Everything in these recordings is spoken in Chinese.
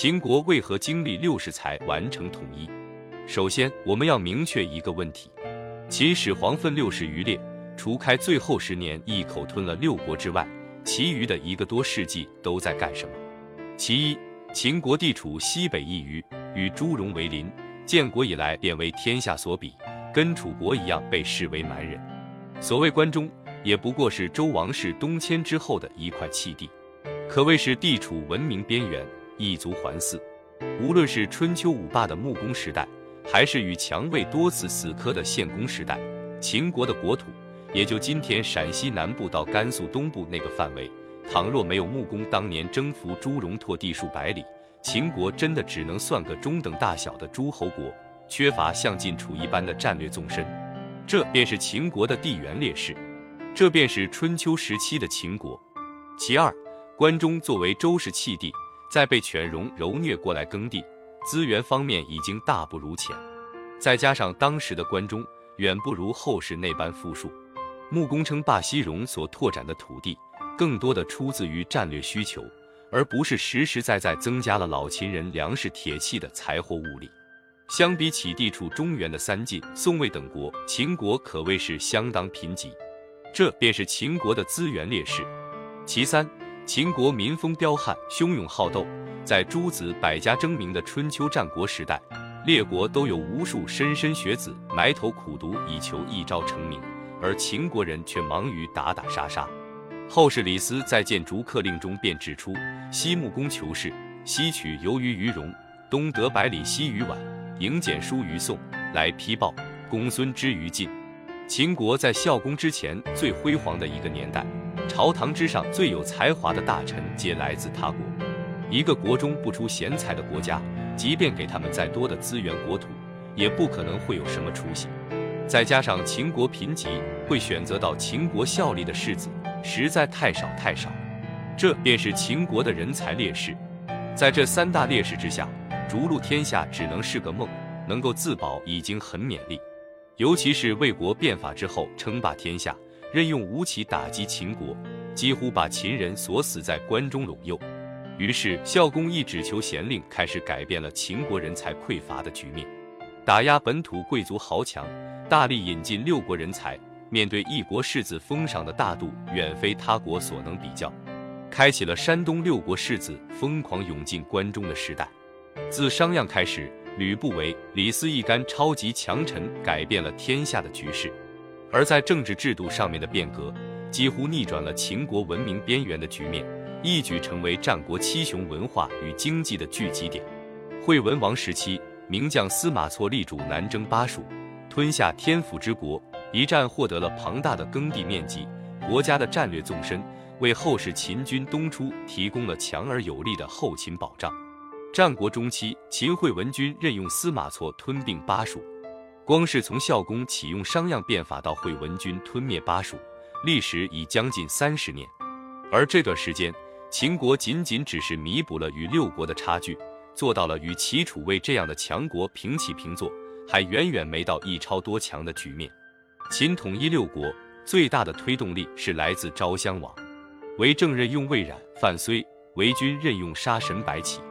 秦国为何经历六世才完成统一？首先，我们要明确一个问题：秦始皇分六十余列，除开最后十年一口吞了六国之外，其余的一个多世纪都在干什么？其一，秦国地处西北一隅，与朱荣为邻，建国以来便为天下所比，跟楚国一样被视为蛮人。所谓关中，也不过是周王室东迁之后的一块弃地，可谓是地处文明边缘。一族环伺，无论是春秋五霸的穆公时代，还是与蔷魏多次死磕的献公时代，秦国的国土也就今天陕西南部到甘肃东部那个范围。倘若没有穆公当年征服朱戎拓地数百里，秦国真的只能算个中等大小的诸侯国，缺乏像晋楚一般的战略纵深。这便是秦国的地缘劣势，这便是春秋时期的秦国。其二，关中作为周氏弃地。再被犬戎蹂躏过来耕地，资源方面已经大不如前，再加上当时的关中远不如后世那般富庶，穆公称霸西戎所拓展的土地，更多的出自于战略需求，而不是实实在在增加了老秦人粮食铁器的财货物力。相比起地处中原的三晋、宋、魏等国，秦国可谓是相当贫瘠，这便是秦国的资源劣势。其三。秦国民风彪悍、汹涌好斗，在诸子百家争鸣的春秋战国时代，列国都有无数莘莘学子埋头苦读，以求一朝成名，而秦国人却忙于打打杀杀。后世李斯在《谏逐客令》中便指出：“西穆公求是，西取由于于戎，东得百里奚于宛，迎简书于宋，来批报公孙之于晋。”秦国在孝公之前最辉煌的一个年代。朝堂之上最有才华的大臣皆来自他国。一个国中不出贤才的国家，即便给他们再多的资源国土，也不可能会有什么出息。再加上秦国贫瘠，会选择到秦国效力的士子实在太少太少，这便是秦国的人才劣势。在这三大劣势之下，逐鹿天下只能是个梦，能够自保已经很勉励。尤其是魏国变法之后，称霸天下。任用吴起打击秦国，几乎把秦人锁死在关中陇右。于是孝公一只求贤令，开始改变了秦国人才匮乏的局面，打压本土贵族豪强，大力引进六国人才。面对一国士子封赏的大度，远非他国所能比较，开启了山东六国士子疯狂涌进关中的时代。自商鞅开始，吕不韦、李斯一干超级强臣，改变了天下的局势。而在政治制度上面的变革，几乎逆转了秦国文明边缘的局面，一举成为战国七雄文化与经济的聚集点。惠文王时期，名将司马错力主南征巴蜀，吞下天府之国，一战获得了庞大的耕地面积，国家的战略纵深，为后世秦军东出提供了强而有力的后勤保障。战国中期，秦惠文君任用司马错吞并巴蜀。光是从孝公启用商鞅变法到惠文君吞灭巴蜀，历时已将近三十年。而这段时间，秦国仅仅只是弥补了与六国的差距，做到了与齐、楚、魏这样的强国平起平坐，还远远没到一超多强的局面。秦统一六国最大的推动力是来自昭襄王，为政任用魏冉、范睢，为君任用杀神白起。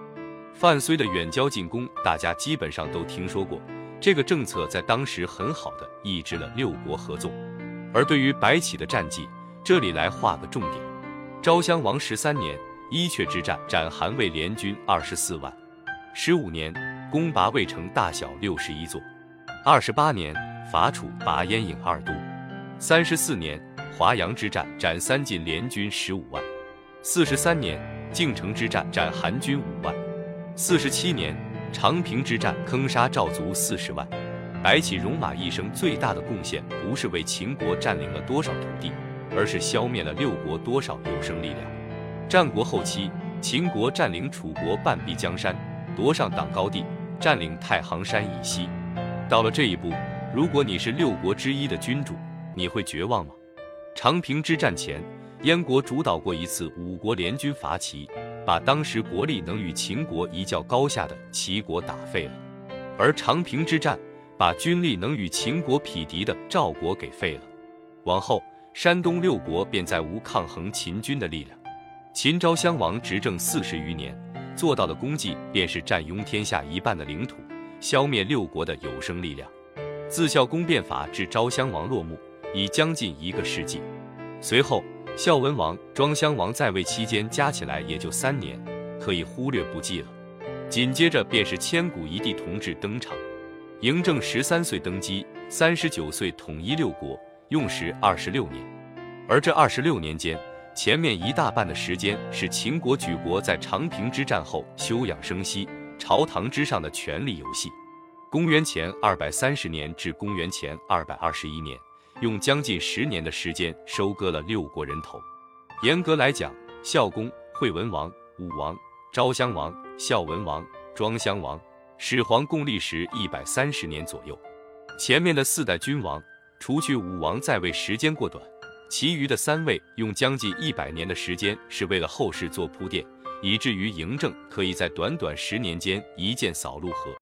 范睢的远交近攻，大家基本上都听说过。这个政策在当时很好的抑制了六国合纵，而对于白起的战绩，这里来画个重点：昭襄王十三年，伊阙之战斩韩魏联军二十四万；十五年，攻拔魏城大小六十一座；二十八年，伐楚拔燕郢二都；三十四年，华阳之战斩三晋联军十五万；四十三年，晋城之战斩韩军五万；四十七年。长平之战坑杀赵族四十万，白起戎马一生最大的贡献，不是为秦国占领了多少土地，而是消灭了六国多少有生力量。战国后期，秦国占领楚国半壁江山，夺上党高地，占领太行山以西。到了这一步，如果你是六国之一的君主，你会绝望吗？长平之战前，燕国主导过一次五国联军伐齐。把当时国力能与秦国一较高下的齐国打废了，而长平之战把军力能与秦国匹敌的赵国给废了。往后，山东六国便再无抗衡秦军的力量。秦昭襄王执政四十余年，做到的功绩便是占拥天下一半的领土，消灭六国的有生力量。自孝公变法至昭襄王落幕，已将近一个世纪。随后，孝文王、庄襄王在位期间加起来也就三年，可以忽略不计了。紧接着便是千古一帝同治登场，嬴政十三岁登基，三十九岁统一六国，用时二十六年。而这二十六年间，前面一大半的时间是秦国举国在长平之战后休养生息、朝堂之上的权力游戏。公元前二百三十年至公元前二百二十一年。用将近十年的时间收割了六国人头。严格来讲，孝公、惠文王、武王、昭襄王、孝文王、庄襄王、始皇共历时一百三十年左右。前面的四代君王，除去武王在位时间过短，其余的三位用将近一百年的时间是为了后世做铺垫，以至于嬴政可以在短短十年间一剑扫陆河。